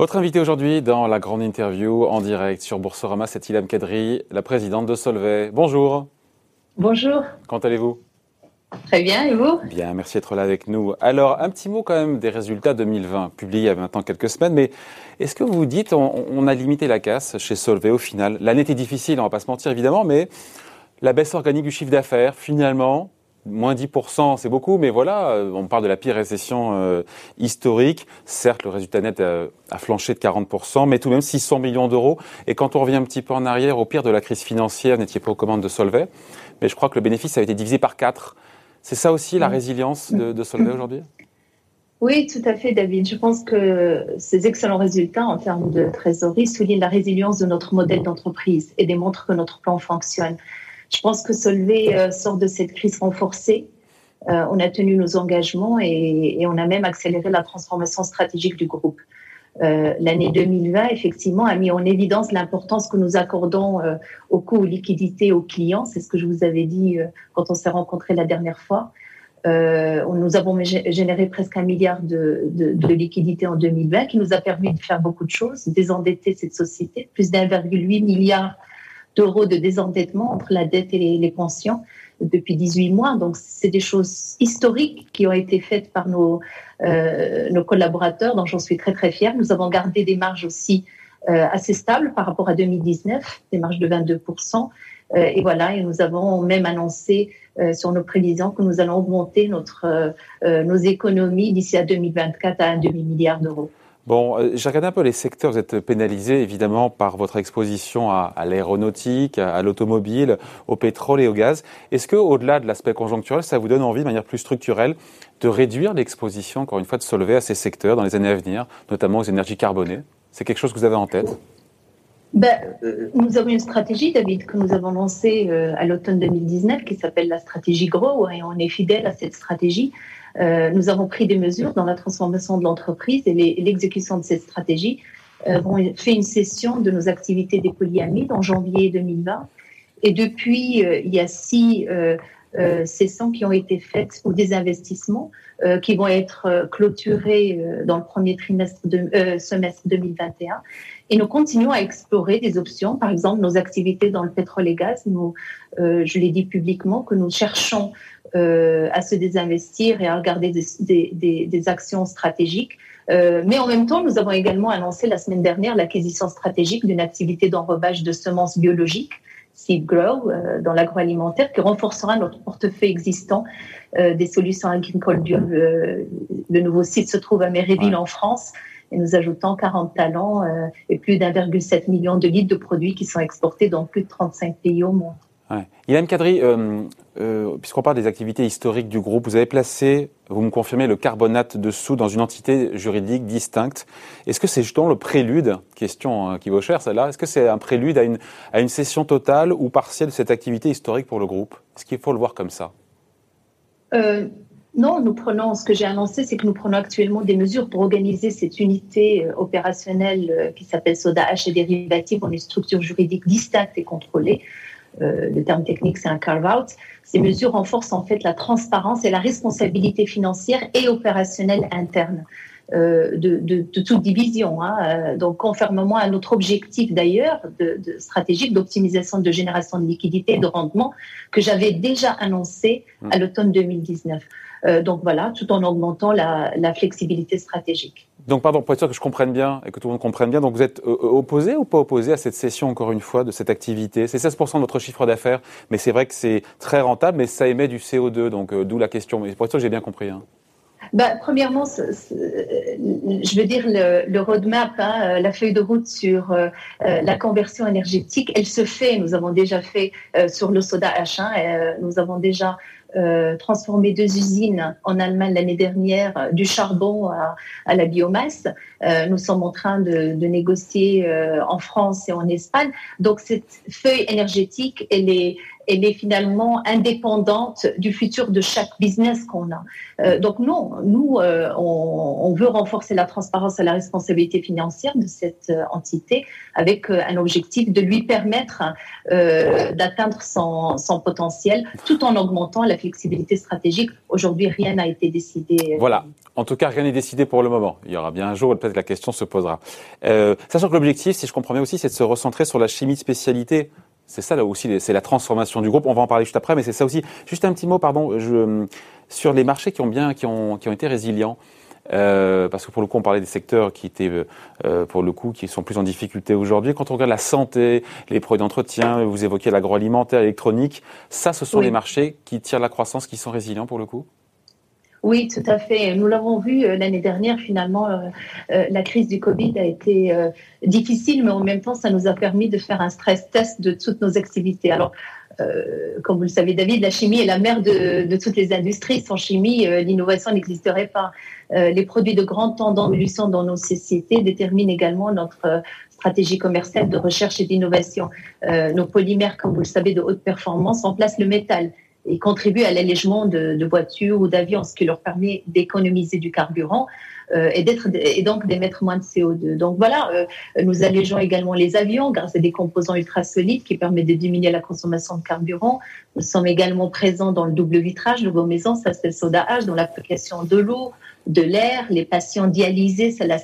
Votre invité aujourd'hui dans la grande interview en direct sur Boursorama, c'est Ilham Kadri, la présidente de Solvay. Bonjour. Bonjour. Comment allez-vous? Très bien, et vous? Bien, merci d'être là avec nous. Alors, un petit mot quand même des résultats 2020, publiés il y a maintenant quelques semaines, mais est-ce que vous vous dites, on, a limité la casse chez Solvay au final? L'année était difficile, on va pas se mentir évidemment, mais la baisse organique du chiffre d'affaires, finalement, Moins 10%, c'est beaucoup, mais voilà, euh, on parle de la pire récession euh, historique. Certes, le résultat net a, a, flanché de 40%, mais tout de même 600 millions d'euros. Et quand on revient un petit peu en arrière, au pire de la crise financière, n'étiez pas aux commandes de Solvay, mais je crois que le bénéfice a été divisé par 4. C'est ça aussi la résilience de, de Solvay aujourd'hui? Oui, tout à fait, David. Je pense que ces excellents résultats en termes de trésorerie soulignent la résilience de notre modèle d'entreprise et démontrent que notre plan fonctionne. Je pense que Solvay euh, sort de cette crise renforcée. Euh, on a tenu nos engagements et, on a même accéléré la transformation stratégique du groupe. Euh, l'année 2020, effectivement, a mis en évidence l'importance que nous accordons au coût aux liquidités aux clients. C'est ce que je vous avais dit quand on s'est rencontrés la dernière fois. nous avons généré presque un milliard de, de, liquidités en 2020 qui nous a permis de faire beaucoup de choses, désendetter cette société, plus d'1,8 milliard d'euros de désendettement entre la dette et les, pensions depuis 18 mois. Donc, c'est des choses historiques qui ont été faites par nos, euh, nos collaborateurs, dont j'en suis très, très fière. Nous avons gardé des marges aussi euh, assez stables par rapport à 2019, des marges de 22%. Euh, et voilà, et nous avons même annoncé sur nos prévisions que nous allons augmenter notre, nos économies d'ici à 2024 à un demi-milliard d'euros. Bon, euh, j'ai regardé un peu les secteurs. Vous êtes pénalisé évidemment par votre exposition à, l'aéronautique, à, l'automobile, au pétrole et au gaz. Est-ce que, au-delà de l'aspect conjoncturel, ça vous donne envie, de manière plus structurelle, de réduire l'exposition, encore une fois, de lever à ces secteurs dans les années à venir, notamment aux énergies carbonées? C'est quelque chose que vous avez en tête? Ben, euh, nous avons une stratégie, David, que nous avons lancée euh, à l'automne 2019, qui s'appelle la stratégie GROW, et on est fidèle à cette stratégie. Euh, nous avons pris des mesures dans la transformation de l'entreprise et l'exécution de cette stratégie. Euh, on fait une session de nos activités des polyamides en janvier 2020. Et depuis, euh, il y a six euh, sessions qui ont été faites ou des investissements qui vont être clôturés dans le premier trimestre de, semestre 2021. Et nous continuons à explorer des options, par exemple nos activités dans le pétrole et gaz. Nous, je l'ai dit publiquement, que nous cherchons euh, à se désinvestir et à regarder des, des, des, actions stratégiques. Euh, mais en même temps, nous avons également annoncé la semaine dernière l'acquisition stratégique d'une activité d'enrobage de semences biologiques, Seed Grow, euh, dans l'agroalimentaire, qui renforcera notre portefeuille existant euh, des solutions agricoles le nouveau site se trouve à Méréville, en France et nous ajoutons 40 talents et plus d'1,7 million de litres de produits qui sont exportés dans plus de 35 pays au monde. Ouais. Ilham Kadri, euh, euh, puisqu'on parle des activités historiques du groupe, vous avez placé, vous me confirmez, le carbonate dessous dans une entité juridique distincte. Est-ce que c'est justement le prélude, question qui vaut cher celle-là, est-ce que c'est un prélude à une, à une cession totale ou partielle de cette activité historique pour le groupe? Est-ce qu'il faut le voir comme ça? Euh, non, nous prenons, ce que j'ai annoncé, c'est que nous prenons actuellement des mesures pour organiser cette unité euh, opérationnelle euh, qui s'appelle Soda H et dérivatifs en une structure juridique distincte et contrôlée. Euh, le terme technique, c'est un carve-out. Ces mesures renforcent en fait la transparence et la responsabilité financière et opérationnelle interne. Euh, de, de, de, toute division. Hein. Donc, conformément à notre objectif d'ailleurs de, de, stratégique d'optimisation de génération de liquidités et de rendement que j'avais déjà annoncé à mmh. l'automne 2019. Euh, donc voilà, tout en augmentant la, la, flexibilité stratégique. Donc pardon, pour être sûr que je comprenne bien et que tout le monde comprenne bien, donc vous êtes euh, opposé ou pas opposé à cette session encore une fois de cette activité? C'est 16% de votre chiffre d'affaires, mais c'est vrai que c'est très rentable, mais ça émet du CO2, donc d'où la question. Mais pour être sûr que j'ai bien compris. Hein. Bah, premièrement, je veux dire, le, le roadmap, hein, euh, la feuille de route sur euh, euh, la conversion énergétique, elle se fait. Nous avons déjà fait sur le soda H1, nous avons déjà transformé deux usines en Allemagne l'année dernière, du charbon à, à la biomasse. nous sommes en train de, de négocier en France et en Espagne. Donc, cette feuille énergétique, elle est, elle est finalement indépendante du futur de chaque business qu'on a. Euh, donc non, nous, euh, on, veut renforcer la transparence et la responsabilité financière de cette euh, entité avec un objectif de lui permettre d'atteindre son, son, potentiel tout en augmentant la flexibilité stratégique. Aujourd'hui, rien n'a été décidé. Voilà. En tout cas, rien n'est décidé pour le moment. Il y aura bien un jour où peut-être la question se posera. Sachant que l'objectif, si je comprends bien aussi, c'est de se recentrer sur la chimie de spécialité. C'est ça là aussi, c'est la transformation du groupe. On va en parler juste après, mais c'est ça aussi. Juste un petit mot, pardon, je, sur les marchés qui ont bien, qui ont, qui ont été résilients. Euh, parce que pour le coup, on parlait des secteurs qui étaient, euh, pour le coup, qui sont plus en difficulté aujourd'hui. Quand on regarde la santé, les produits d'entretien, vous évoquez l'agroalimentaire, l'électronique, ça, ce sont les marchés qui tirent la croissance, qui sont résilients pour le coup? Oui, tout à fait. Nous l'avons vu euh, l'année dernière, finalement, la crise du Covid a été difficile, mais en même temps, ça nous a permis de faire un stress test de toutes nos activités. Alors, euh, comme vous le savez, David, la chimie est la mère de, toutes les industries. Sans chimie, euh, l'innovation n'existerait pas. Euh, les produits de grande d'évolution dans nos sociétés déterminent également notre stratégie commerciale de recherche et d'innovation. nos polymères, comme vous le savez, de haute performance, remplacent le métal et contribuent à l'allègement de, de voitures ou d'avions, ce qui leur permet d'économiser du carburant. Euh, et, d'être, et donc d'émettre moins de CO2. Donc voilà, euh, nous allégeons également les avions grâce à des composants ultra solides qui permettent de diminuer la consommation de carburant. Nous sommes également présents dans le double vitrage de vos maisons, ça c'est le soda H, dans l'application de l'eau, de l'air. Les patients dialysés, la,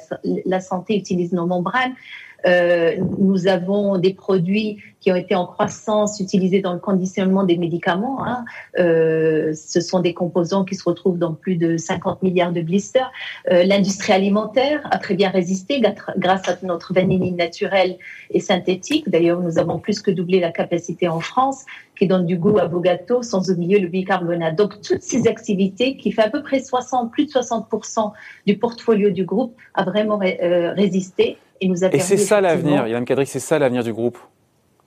la santé utilise nos membranes. Euh, nous avons des produits qui ont été en croissance utilisés dans le conditionnement des médicaments. Hein. Euh, ce sont des composants qui se retrouvent dans plus de 50 milliards de blisters. Euh, l'industrie alimentaire a très bien résisté grâce à notre vanilline naturelle et synthétique. D'ailleurs, nous avons plus que doublé la capacité en France qui donne du goût à vos gâteaux, sans oublier le bicarbonate. Donc, toutes ces activités qui fait à peu près 60, plus de 60% du portfolio du groupe a vraiment résisté et nous a Et c'est ça l'avenir, Yann Kadri, c'est ça l'avenir du groupe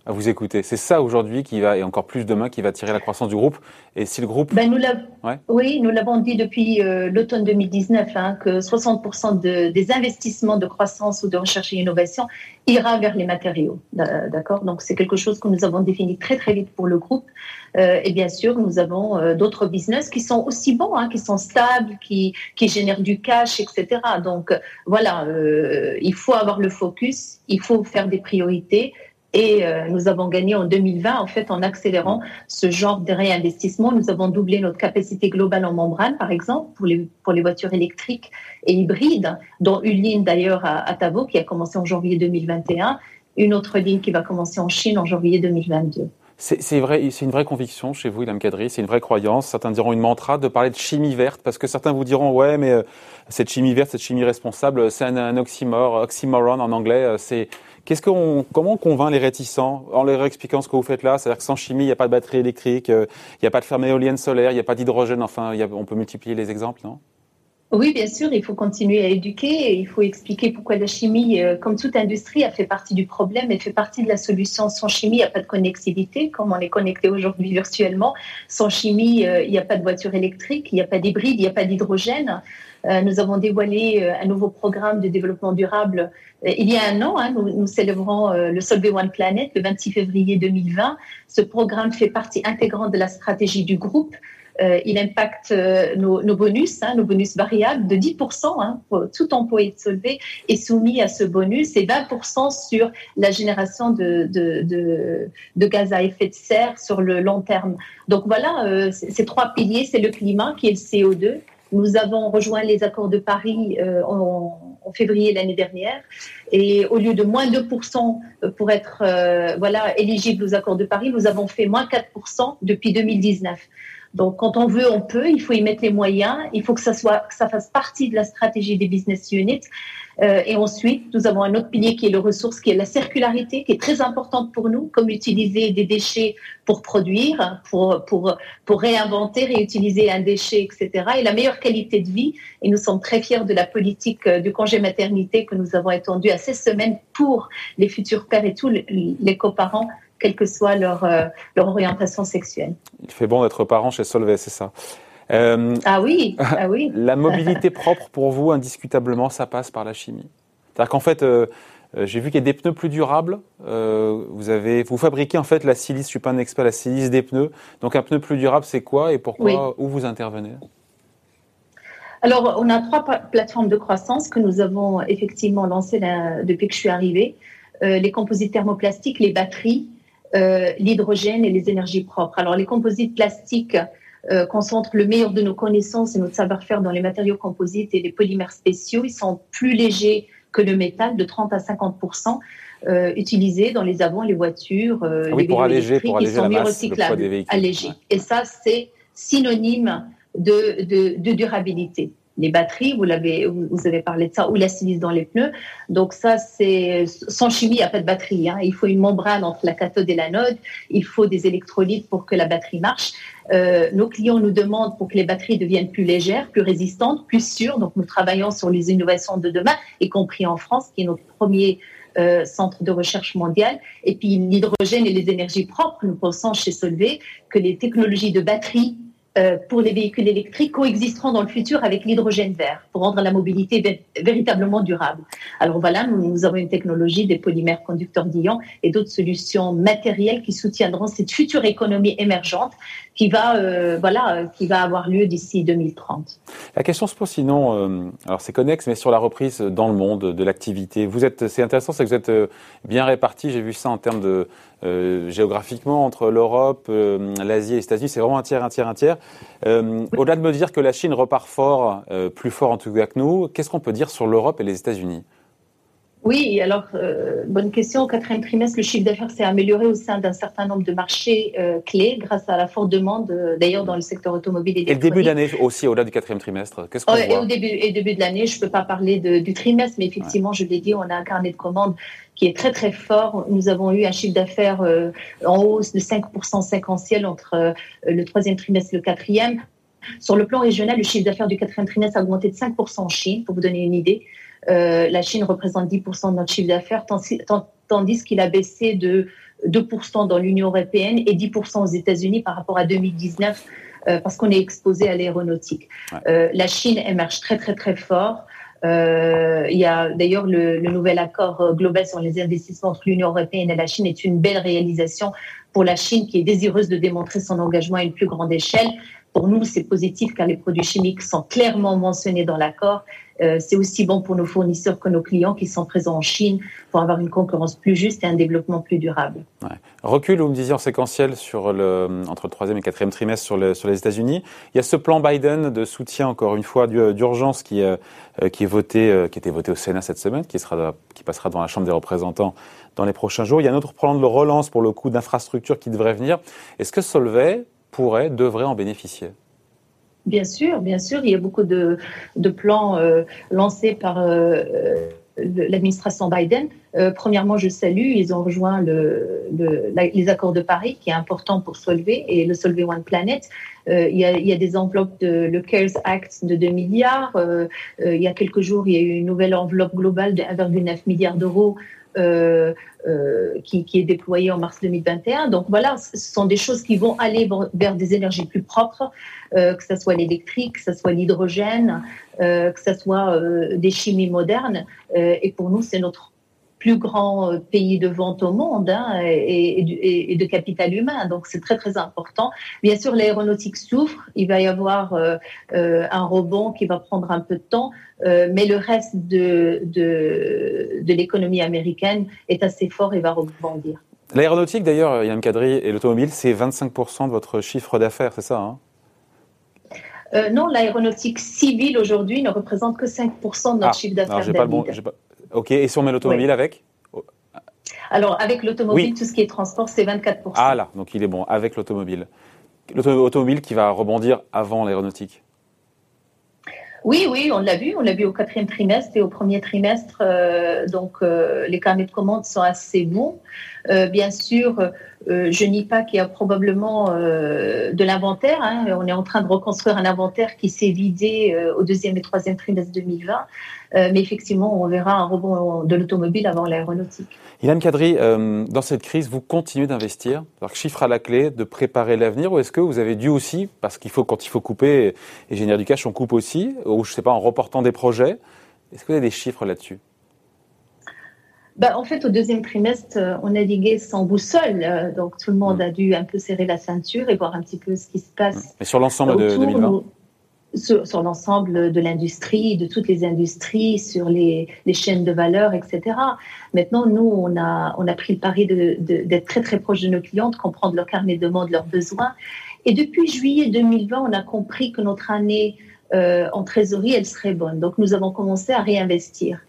à vous écouter. C'est ça aujourd'hui qui va, et encore plus demain, qui va tirer la croissance du groupe. Et si le groupe. Ben nous Oui, nous l'avons dit depuis euh, l'automne 2019, hein, que 60% des investissements de croissance ou de recherche et innovation ira vers les matériaux. D'accord? Donc c'est quelque chose que nous avons défini très très vite pour le groupe. Euh, et bien sûr, nous avons euh, d'autres business qui sont aussi bons, hein, qui sont stables, qui, qui génèrent du cash, etc. Donc voilà, il faut avoir le focus, il faut faire des priorités. Et euh, nous avons gagné en 2020, en fait, en accélérant ce genre de réinvestissement. Nous avons doublé notre capacité globale en membrane, par exemple, pour les, pour les voitures électriques et hybrides, dont une ligne d'ailleurs à, à Tavo qui a commencé en janvier 2021, une autre ligne qui va commencer en Chine en janvier 2022. C'est vrai, c'est une vraie conviction chez vous, Ilham Kadri, c'est une vraie croyance. Certains diront une mantra de parler de chimie verte, parce que certains vous diront ouais, mais euh, cette chimie verte, cette chimie responsable, c'est un, un oxymoron en anglais. Euh, c'est Comment on convainc les réticents en leur expliquant ce que vous faites là? C'est-à-dire que sans chimie, il n'y a pas de batterie électrique, euh, il n'y a pas de ferme éolienne solaire, il n'y a pas d'hydrogène. Enfin, on peut multiplier les exemples, non? Oui, bien sûr, il faut continuer à éduquer, il faut expliquer pourquoi la chimie, euh, comme toute industrie, a fait partie du problème et fait partie de la solution. Sans chimie, il n'y a pas de connectivité, comme on est connecté aujourd'hui virtuellement. Sans chimie, euh, il n'y a pas de voiture électrique, il n'y a pas d'hybride, il n'y a pas d'hydrogène. Euh, nous avons dévoilé un nouveau programme de développement durable il y a un an. Hein, nous, célébrons le Solvay One Planet le 26 février 2020. Ce programme fait partie intégrante de la stratégie du groupe euh, il impacte euh, nos, bonus, hein, nos bonus variables de 10%. Hein, tout employé de Solvay est soumis à ce bonus et 20% sur la génération de, gaz à effet de serre sur le long terme. Donc voilà, euh, ces trois piliers, c'est le climat qui est le CO2. Nous avons rejoint les accords de Paris en, février l'année dernière. Et au lieu de moins 2% pour être voilà, éligible aux accords de Paris, nous avons fait moins 4% depuis 2019. Donc, quand on veut, on peut. Il faut y mettre les moyens. Il faut que ça soit, que ça fasse partie de la stratégie des business units. Euh, et ensuite, nous avons un autre pilier qui est le ressource, qui est la circularité, qui est très importante pour nous, comme utiliser des déchets pour produire, pour, pour, pour réinventer, réutiliser un déchet, etc. Et la meilleure qualité de vie. Et nous sommes très fiers de la politique euh, du congé maternité que nous avons étendue à 16 semaines pour les futurs pères et tous les coparents quelle que soit leur, euh, leur orientation sexuelle. Il fait bon d'être parent chez Solvay, c'est ça. Euh, ah oui, ah oui. la mobilité propre pour vous, indiscutablement, ça passe par la chimie. C'est-à-dire qu'en fait, euh, j'ai vu qu'il y a des pneus plus durables. vous avez, vous fabriquez en fait la silice. Je suis pas un expert, la silice des pneus. Donc un pneu plus durable, c'est quoi et pourquoi Où vous intervenez? Alors, on a trois plateformes de croissance que nous avons effectivement lancées depuis que je suis arrivée. les composites thermoplastiques, les batteries, euh, l'hydrogène et les énergies propres. Alors les composites plastiques, concentre le meilleur de nos connaissances et notre savoir-faire dans les matériaux composites et les polymères spéciaux. Ils sont plus légers que le métal, de 30 à 50% euh, utilisés dans les avants, les voitures, euh, ah les pour alléger, pour alléger la masse, des véhicules. Allégés. Et ça, c'est synonyme de, de, de durabilité les batteries, vous, avez parlé de ça, ou la silice dans les pneus. Donc ça, c'est sans chimie, il n'y a pas de batterie. Hein. Il faut une membrane entre la cathode et l'anode. Il faut des électrolytes pour que la batterie marche. Euh, nos clients nous demandent pour que les batteries deviennent plus légères, plus résistantes, plus sûres. Donc nous travaillons sur les innovations de demain, y compris en France, qui est notre premier euh, centre de recherche mondial. Et puis l'hydrogène et les énergies propres, nous pensons chez Solvay que les technologies de batterie pour les véhicules électriques coexisteront dans le futur avec l'hydrogène vert pour rendre la mobilité véritablement durable. Alors voilà, nous, avons une technologie des polymères conducteurs d'ions et d'autres solutions matérielles qui soutiendront cette future économie émergente qui va, euh, voilà, euh, qui va avoir lieu d'ici 2030. La question se pose sinon, alors c'est connexe, mais sur la reprise dans le monde de l'activité. Vous êtes, c'est intéressant, c'est que vous êtes bien répartis. J'ai vu ça en termes de euh, géographiquement entre l'Europe, euh, l'Asie et les États-Unis. C'est vraiment un tiers, un tiers, un tiers. Euh, au-delà de me dire que la Chine repart fort, plus fort en tout cas que nous, qu'est-ce qu'on peut dire sur l'Europe et les États-Unis? Oui, alors, bonne question. Au quatrième trimestre, le chiffre d'affaires s'est amélioré au sein d'un certain nombre de marchés clés grâce à la forte demande, d'ailleurs, dans le secteur automobile et Et le début d'année aussi, au-delà du quatrième trimestre Qu'est-ce qu'on voit et au début, et début de l'année, je ne peux pas parler du trimestre, mais effectivement, je l'ai dit, on a un carnet de commandes qui est très très fort. Nous avons eu un chiffre d'affaires euh, en hausse de 5% séquentiel entre euh, le troisième trimestre et le quatrième. Sur le plan régional, le chiffre d'affaires du quatrième trimestre a augmenté de 5% en Chine, pour vous donner une idée. Euh, la Chine représente 10% de notre chiffre d'affaires, tandis qu'il a baissé de 2% dans l'Union européenne et 10% aux États-Unis par rapport à 2019, parce qu'on est exposé à l'aéronautique. la Chine émerge très très très fort. Euh, il y a d'ailleurs le, le, nouvel accord global sur les investissements entre l'Union européenne et la Chine est une belle réalisation pour la Chine qui est désireuse de démontrer son engagement à une plus grande échelle. Pour nous, c'est positif car les produits chimiques sont clairement mentionnés dans l'accord. Euh, c'est aussi bon pour nos fournisseurs que nos clients qui sont présents en Chine pour avoir une concurrence plus juste et un développement plus durable. Recul, vous me disiez en séquentiel sur le, entre le troisième et quatrième trimestre sur, le, sur les États-Unis. Il y a ce plan Biden de soutien, encore une fois, d'urgence qui, euh, qui est voté, euh, qui a été voté au Sénat cette semaine, qui, sera, qui passera dans la Chambre des représentants dans les prochains jours. Il y a un autre plan de relance pour le coût d'infrastructure qui devrait venir. Est-ce que Solvay pourrait, devrait en bénéficier? Bien sûr, bien sûr, il y a beaucoup de, plans euh, lancés par euh, l'administration Biden. Euh, premièrement, je salue, ils ont rejoint le, le, les accords de Paris, qui est important pour Solvay et le Solvay One Planet. Euh, il, y a, des enveloppes de le CARES Act de 2 milliards. Euh, il y a quelques jours, il y a eu une nouvelle enveloppe globale de 1,9 milliard d'euros qui, est déployé en mars 2021. Donc voilà, ce sont des choses qui vont aller vers des énergies plus propres, que ce soit l'électrique, que ce soit l'hydrogène, que ce soit des chimies modernes. Et pour nous, c'est notre plus grand euh, pays de vente au monde hein, et, et, de capital humain. Donc c'est très très important. Bien sûr, l'aéronautique souffre. Il va y avoir euh, euh, un rebond qui va prendre un peu de temps, euh, mais le reste de, de, de l'économie américaine est assez fort et va rebondir. L'aéronautique, d'ailleurs, Yann Kadri, et l'automobile, c'est 25% de votre chiffre d'affaires, c'est ça hein? Euh, non, l'aéronautique civile aujourd'hui ne représente que 5% de notre ah, chiffre d'affaires. Bon, Ok, et si on met l'automobile avec Alors, avec l'automobile, tout ce qui est transport, c'est 24%. Ah là, donc il est bon, avec l'automobile. L'automobile qui va rebondir avant l'aéronautique oui, oui, on l'a vu. On l'a vu au quatrième trimestre et au premier trimestre. Euh, donc, euh, les carnets de commandes sont assez bons. Euh, bien sûr, euh, je nie pas qu'il y a probablement euh, de l'inventaire. Hein. On est en train de reconstruire un inventaire qui s'est vidé euh, au deuxième et troisième trimestre 2020. mais effectivement, on verra un rebond de l'automobile avant l'aéronautique. Ilan Kadri, dans cette crise, vous continuez d'investir, chiffre à la clé, de préparer l'avenir, ou est-ce que vous avez dû aussi, parce qu'il faut quand il faut couper et générer du cash, on coupe aussi, ou je sais pas, en reportant des projets. Est-ce que vous avez des chiffres là-dessus? Bah, en fait, au deuxième trimestre, euh, on naviguait sans boussole. Euh, donc, tout le monde mmh. a dû un peu serrer la ceinture et voir un petit peu ce qui se passe. Et sur l'ensemble de 2020 sur, sur l'ensemble de l'industrie, de toutes les industries, sur les, les, chaînes de valeur, etc. Maintenant, nous, on a, on a pris le pari d'être de, très très proche de nos clients, de comprendre leur carnet de demande, leurs besoins Et depuis juillet 2020, on a compris que notre année en trésorerie, elle serait bonne. Donc, nous avons commencé à réinvestir.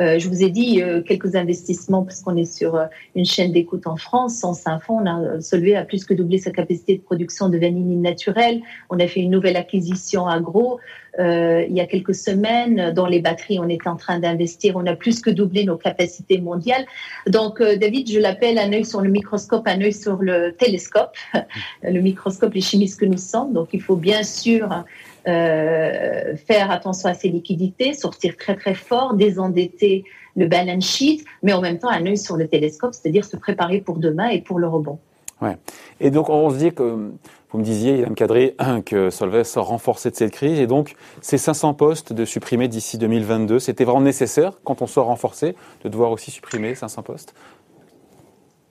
Euh, je vous ai dit euh, quelques investissements parce qu'on est sur euh, une chaîne d'écoute en France. Sans Saint-Fond, on a Solvay a plus que doublé sa capacité de production de vanille naturelle. On a fait une nouvelle acquisition agro il y a quelques semaines. Dans les batteries, on est en train d'investir. On a plus que doublé nos capacités mondiales. Donc, David, je l'appelle un œil sur le microscope, un œil sur le télescope. le microscope, les chimistes que nous sommes. Donc, il faut bien sûr euh, faire attention à ses liquidités, sortir très très fort, désendetter le balance sheet, mais en même temps un œil sur le télescope, c'est-à-dire se préparer pour demain et pour le rebond. Ouais. Et donc on se dit que, vous me disiez, Ilham Kadri, que Solvay sort renforcé de cette crise, et donc ces 500 postes de supprimer d'ici 2022, c'était vraiment nécessaire quand on sort renforcé de devoir aussi supprimer 500 postes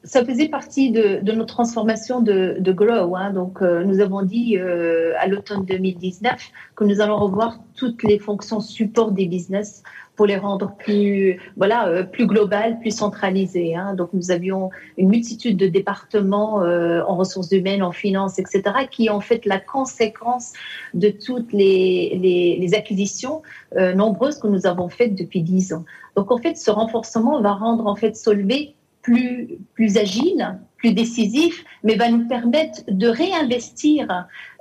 ça faisait partie de, de notre transformation de, de Grow. Hein. Donc, euh, nous avons dit euh, à l'automne 2019 que nous allons revoir toutes les fonctions support des business pour les rendre plus, voilà, euh, plus globales, plus centralisées. Hein. Donc, nous avions une multitude de départements en ressources humaines, en finance, etc., qui en fait la conséquence de toutes les, les, les acquisitions nombreuses que nous avons faites depuis dix ans. Donc, en fait, ce renforcement va rendre en fait Solvay plus, plus agile, plus décisif, mais va nous permettre de réinvestir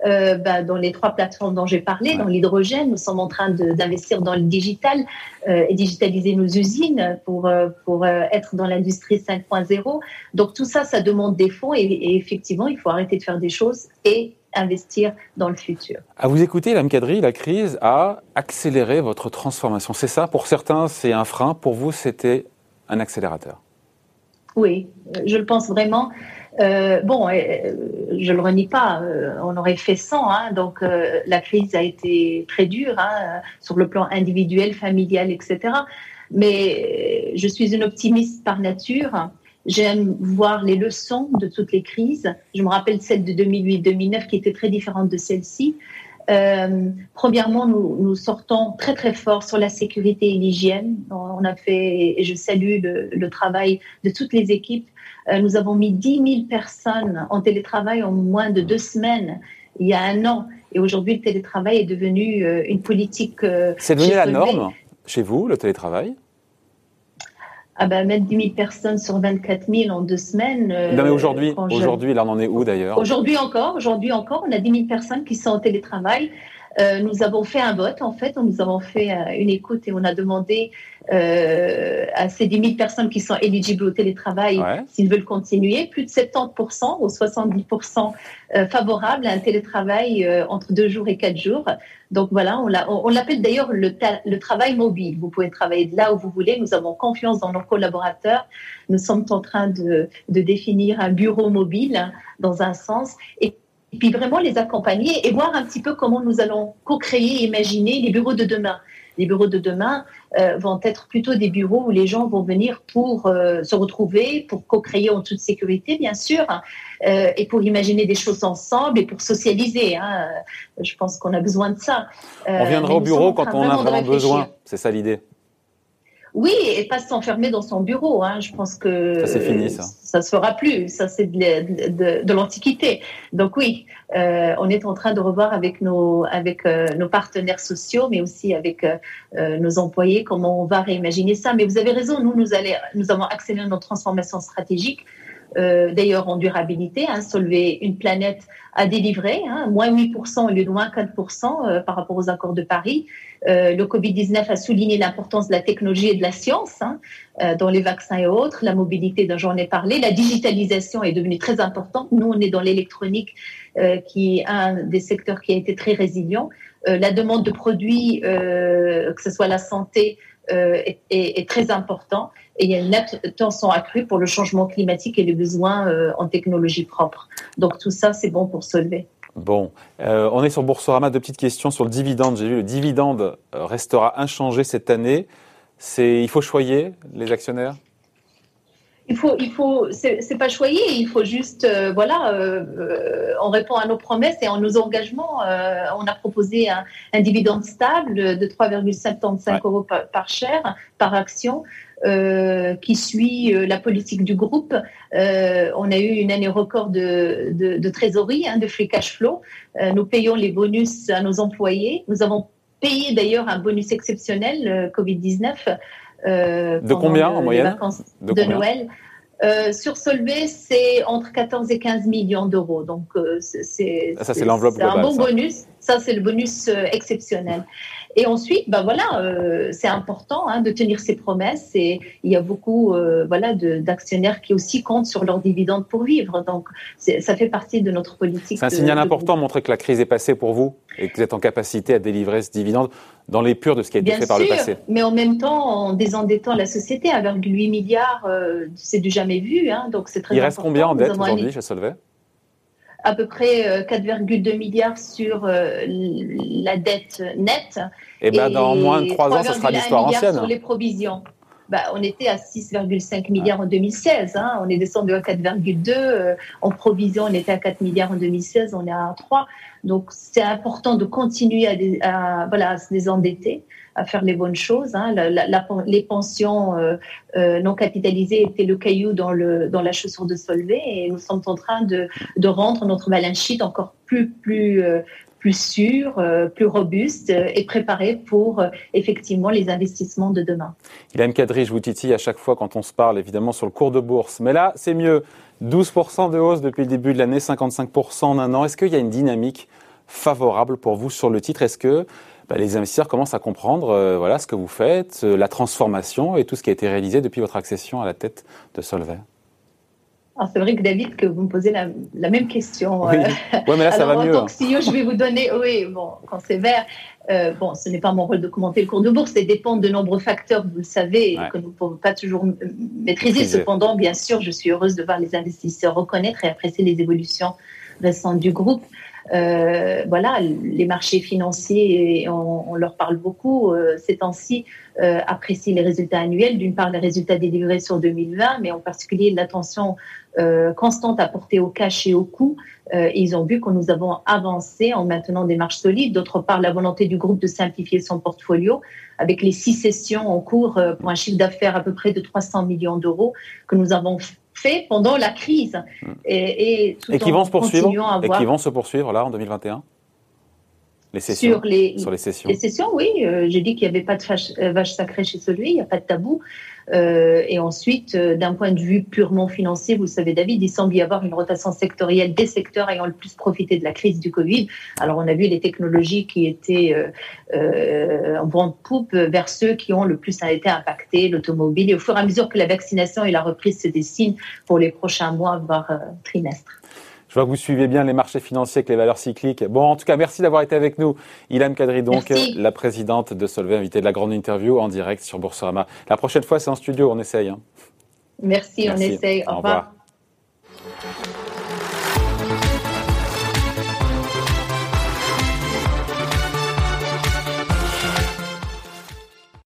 euh, bah, dans les trois plateformes dont j'ai parlé, dans l'hydrogène. Nous sommes en train d'investir dans le digital euh, et digitaliser nos usines pour, euh, pour être dans l'industrie 5.0. Donc tout ça, ça demande des fonds et, effectivement, il faut arrêter de faire des choses et investir dans le futur. À vous écouter, Mme Kadri, la crise a accéléré votre transformation. C'est ça? Pour certains, c'est un frein. Pour vous, c'était un accélérateur oui, je le pense vraiment. Euh, bon, euh, je le renie pas, euh, on aurait fait 100, hein, donc la crise a été très dure hein, sur le plan individuel, familial, etc. Mais je suis une optimiste par nature. J'aime voir les leçons de toutes les crises. Je me rappelle celle de 2008-2009 qui était très différente de celle-ci. Euh, premièrement, nous, nous, sortons très très fort sur la sécurité et l'hygiène. On a fait, et je salue le, le travail de toutes les équipes. Euh, nous avons mis 10 000 personnes en télétravail en moins de deux semaines il y a un an. Et aujourd'hui, le télétravail est devenu euh, une politique. C'est devenu la norme chez vous, le télétravail? Ah ben, mettre 10 000 personnes sur 24 000 en deux semaines. non, mais aujourd'hui, aujourd'hui, là, on en est où d'ailleurs? Aujourd'hui encore, aujourd'hui encore, on a 10 000 personnes qui sont en télétravail. Euh, nous avons fait un vote, en fait, nous avons fait euh, une écoute et on a demandé euh, à ces 10 000 personnes qui sont éligibles au télétravail s'ils veulent continuer. Plus de 70% ou 70% euh, favorables à un télétravail entre deux jours et quatre jours. Donc voilà, on l'appelle d'ailleurs le, le, travail mobile. Vous pouvez travailler de là où vous voulez. Nous avons confiance dans nos collaborateurs. Nous sommes en train de, de définir un bureau mobile dans un sens. Et et puis vraiment les accompagner et voir un petit peu comment nous allons co-créer, imaginer les bureaux de demain. Les bureaux de demain euh, vont être plutôt des bureaux où les gens vont venir pour euh, se retrouver, pour co-créer en toute sécurité, bien sûr, euh, et pour imaginer des choses ensemble et pour socialiser. Hein. Je pense qu'on a besoin de ça. on viendra au bureau quand on a vraiment besoin. C'est ça l'idée. Oui, et pas s'enfermer dans son bureau. Hein. Je pense que ça c'est fini ça. Ça se fera plus. Ça c'est de, de, de l'antiquité. Donc oui, euh, on est en train de revoir avec nos avec euh, nos partenaires sociaux, mais aussi avec euh, nos employés comment on va réimaginer ça. Mais vous avez raison. Nous nous allons nous avons accéléré notre transformation stratégique. Euh, d'ailleurs en durabilité, hein, Solvay une planète à délivrer, hein, moins 8% au lieu de moins 4% euh, par rapport aux accords de Paris. Euh, le Covid-19 a souligné l'importance de la technologie et de la science hein, dans les vaccins et autres, la mobilité dont j'en ai parlé, la digitalisation est devenue très importante. Nous, on est dans l'électronique, qui est un des secteurs qui a été très résilient. La demande de produits, que ce soit la santé, est, est, très important et il y a une attention accrue pour le changement climatique et les besoins en technologie propre. Donc tout ça, c'est bon pour Solvay. Bon, euh, on est sur Boursorama. Deux petites questions sur le dividende. J'ai vu le dividende euh, restera inchangé cette année. C'est, il faut choyer les actionnaires? Il faut, il faut, c'est pas choyer. Il faut juste, euh, voilà, euh, on répond à nos promesses et à nos engagements. on a proposé un, un dividende stable de 3,75 euros par, par, par action. qui suit la politique du groupe. on a eu une année record de, de, trésorerie, hein, de free cash flow. nous payons les bonus à nos employés. Nous avons payé d'ailleurs un bonus exceptionnel Covid-19. De combien en moyenne De, Noël. sur Solvay, c'est entre 14 et 15 millions d'euros. Donc, c'est ça, c'est l'enveloppe un bon bonus. Ça, c'est le bonus exceptionnel. Et ensuite, ben voilà, euh, c'est important hein, de tenir ses promesses. Et il y a beaucoup, euh, voilà, d'actionnaires qui aussi comptent sur leurs dividendes pour vivre. Donc, ça fait partie de notre politique. C'est un signal important, montrer que la crise est passée pour vous et que vous êtes en capacité à délivrer ce dividende dans les purs de ce qui a été fait par le passé. Mais en même temps, en désendettant la société, à 8 milliards, euh, c'est du jamais vu. Hein, donc, c'est très Il reste combien en dette aujourd'hui chez Solvay? À peu près 4,2 euh, milliards sur euh, la dette nette. Eh ben, et, dans moins de 3 ans, ça sera l'histoire ancienne. sur les provisions. Bah, on était à 6,5 milliards en 2016. Hein. On est descendu à 4,2. Euh, en provision, on était à 4 milliards en 2016. On est à 3. Donc, c'est important de continuer à, voilà, à se désendetter à faire les bonnes choses. Hein. les pensions euh, euh, non capitalisées étaient le caillou dans, la chaussure de Solvay et nous sommes en train de, rendre notre balance encore plus, plus, euh, plus sûr, plus robuste et préparé pour effectivement les investissements de demain. Ilham Kadri, je vous titille à chaque fois quand on se parle évidemment sur le cours de bourse. Mais là, c'est mieux. 12% de hausse depuis le début de l'année, 55% en un an. Est-ce qu'il y a une dynamique favorable pour vous sur le titre? Est-ce que bah, les investisseurs commencent à comprendre euh, voilà, ce que vous faites, euh, la transformation et tout ce qui a été réalisé depuis votre accession à la tête de Solvay c'est vrai que David, que vous me posez la, même question. Oui, euh, mais là, ça va mieux. En tant que CEO, je vais vous donner, oui, bon, quand c'est vert, bon, ce n'est pas mon rôle de commenter le cours de bourse, ça dépend de nombreux facteurs, vous le savez, que nous ne pouvons pas toujours maîtriser. Cependant, bien sûr, je suis heureuse de voir les investisseurs reconnaître et apprécier les évolutions récentes du groupe. Euh, voilà, les marchés financiers, on, leur parle beaucoup euh, ces temps-ci, euh, apprécient les résultats annuels. D'une part, les résultats délivrés sur 2020, mais en particulier l'attention constante apportée au cash et au coût. ils ont vu que nous avons avancé en maintenant des marges solides. D'autre part, la volonté du groupe de simplifier son portfolio avec les six sessions en cours pour un chiffre d'affaires à peu près de 300 millions d'euro que nous avons fait pendant la crise. Hmm. Et, et, qui vont se poursuivre Et qui vont se poursuivre là en 2021 les sessions, sur, les, sur les sessions. Les sessions, oui. Euh, j'ai dit qu'il n'y avait pas de vache, euh, vache sacrée chez celui, il n'y a pas de tabou. Euh, et ensuite, euh, d'un point de vue purement financier, vous le savez, David, il semble y avoir une rotation sectorielle des secteurs ayant le plus profité de la crise du Covid. Alors, on a vu les technologies qui étaient en grande poupe vers ceux qui ont le plus été impactés, l'automobile. Et au fur et à mesure que la vaccination et la reprise se dessinent pour les prochains mois, voire trimestres. Je vois que vous suivez bien les marchés financiers avec les valeurs cycliques. Bon, en tout cas, merci d'avoir été avec nous. Ilham Kadri, donc, la présidente de Solvay, invitée de la grande interview en direct sur Boursorama. La prochaine fois, c'est en studio, on essaye. Hein. Merci, on essaye. Au, revoir.